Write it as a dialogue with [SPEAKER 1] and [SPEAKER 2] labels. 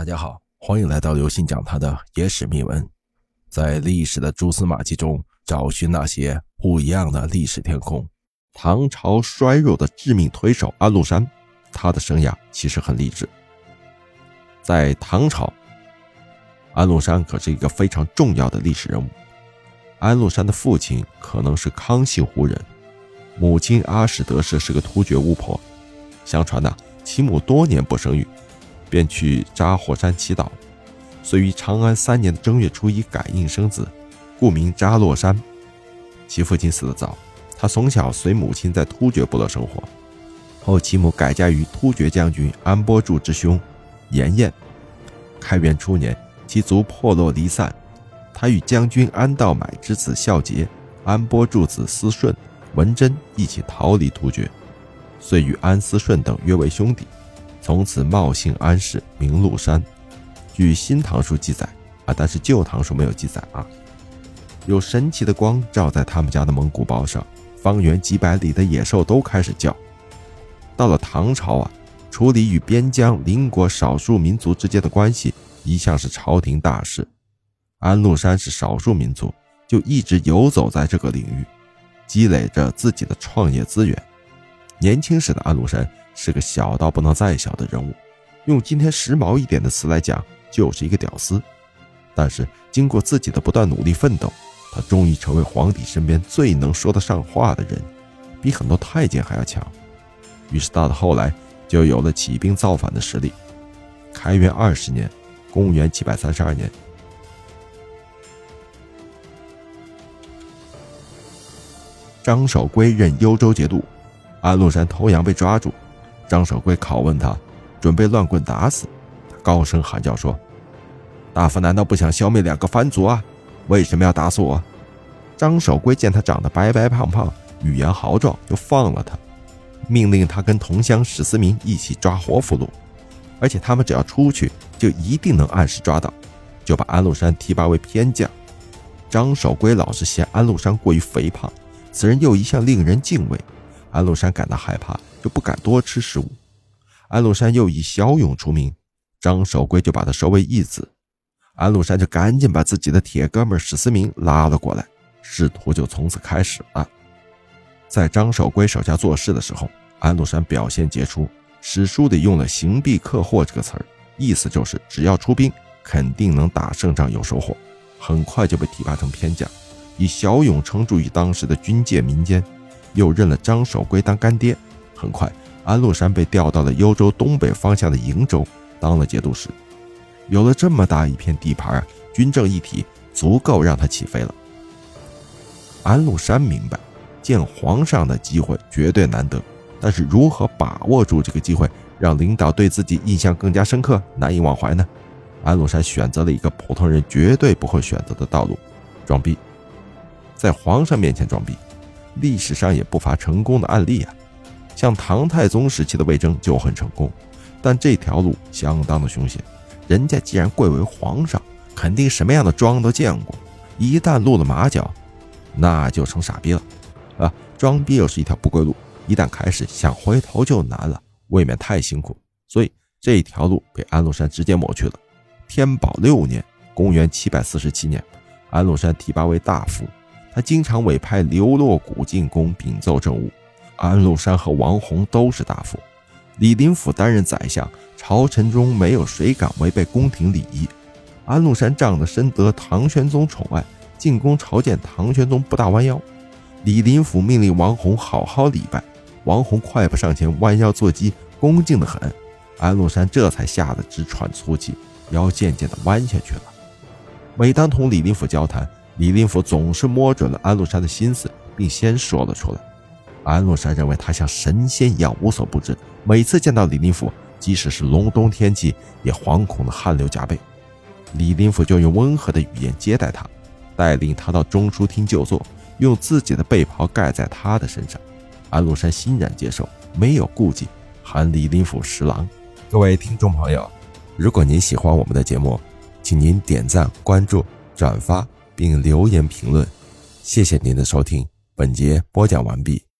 [SPEAKER 1] 大家好，欢迎来到刘信讲他的野史秘闻，在历史的蛛丝马迹中找寻那些不一样的历史天空。唐朝衰弱的致命推手安禄山，他的生涯其实很励志。在唐朝，安禄山可是一个非常重要的历史人物。安禄山的父亲可能是康熙胡人，母亲阿史德氏是个突厥巫婆。相传呢，其母多年不生育。便去扎火山祈祷，遂于长安三年的正月初一改印生子，故名扎洛山。其父亲死得早，他从小随母亲在突厥部落生活。后其母改嫁于突厥将军安波柱之兄延彦。开元初年，其族破落离散，他与将军安道买之子孝杰、安波柱子思顺、文贞一起逃离突厥，遂与安思顺等约为兄弟。从此冒姓安氏，名禄山。据《新唐书》记载啊，但是《旧唐书》没有记载啊。有神奇的光照在他们家的蒙古包上，方圆几百里的野兽都开始叫。到了唐朝啊，处理与边疆邻国少数民族之间的关系一向是朝廷大事。安禄山是少数民族，就一直游走在这个领域，积累着自己的创业资源。年轻时的安禄山。是个小到不能再小的人物，用今天时髦一点的词来讲，就是一个屌丝。但是经过自己的不断努力奋斗，他终于成为皇帝身边最能说得上话的人，比很多太监还要强。于是到了后来，就有了起兵造反的实力。开元二十年，公元七百三十二年，张守珪任幽州节度，安禄山投降被抓住。张守珪拷问他，准备乱棍打死他，高声喊叫说：“大夫难道不想消灭两个藩族啊？为什么要打死我？”张守珪见他长得白白胖胖，语言豪壮，就放了他，命令他跟同乡史思明一起抓活俘虏，而且他们只要出去，就一定能按时抓到，就把安禄山提拔为偏将。张守珪老是嫌安禄山过于肥胖，此人又一向令人敬畏，安禄山感到害怕。就不敢多吃食物。安禄山又以骁勇出名，张守珪就把他收为义子。安禄山就赶紧把自己的铁哥们史思明拉了过来，仕途就从此开始了。在张守珪手下做事的时候，安禄山表现杰出，史书里用了“行必克获”这个词儿，意思就是只要出兵，肯定能打胜仗有收获。很快就被提拔成偏将，以骁勇称著于当时的军界民间，又认了张守珪当干爹。很快，安禄山被调到了幽州东北方向的瀛州，当了节度使。有了这么大一片地盘，军政一体，足够让他起飞了。安禄山明白，见皇上的机会绝对难得，但是如何把握住这个机会，让领导对自己印象更加深刻、难以忘怀呢？安禄山选择了一个普通人绝对不会选择的道路——装逼。在皇上面前装逼，历史上也不乏成功的案例啊。像唐太宗时期的魏征就很成功，但这条路相当的凶险。人家既然贵为皇上，肯定什么样的装都见过。一旦露了马脚，那就成傻逼了。啊，装逼又是一条不归路，一旦开始想回头就难了，未免太辛苦。所以这条路被安禄山直接抹去了。天宝六年（公元747年），安禄山提拔为大夫，他经常委派刘洛谷进宫禀奏政务。安禄山和王弘都是大夫，李林甫担任宰相。朝臣中没有谁敢违背宫廷礼仪。安禄山仗着深得唐玄宗宠爱，进宫朝见唐玄宗不大弯腰。李林甫命令王弘好好礼拜，王弘快步上前弯腰作揖，恭敬的很。安禄山这才吓得直喘粗气，腰渐渐的弯下去了。每当同李林甫交谈，李林甫总是摸准了安禄山的心思，并先说了出来。安禄山认为他像神仙一样无所不知，每次见到李林甫，即使是隆冬天气，也惶恐的汗流浃背。李林甫就用温和的语言接待他，带领他到中书厅就坐，用自己的被袍盖在他的身上。安禄山欣然接受，没有顾忌，喊李林甫十郎。各位听众朋友，如果您喜欢我们的节目，请您点赞、关注、转发并留言评论，谢谢您的收听。本节播讲完毕。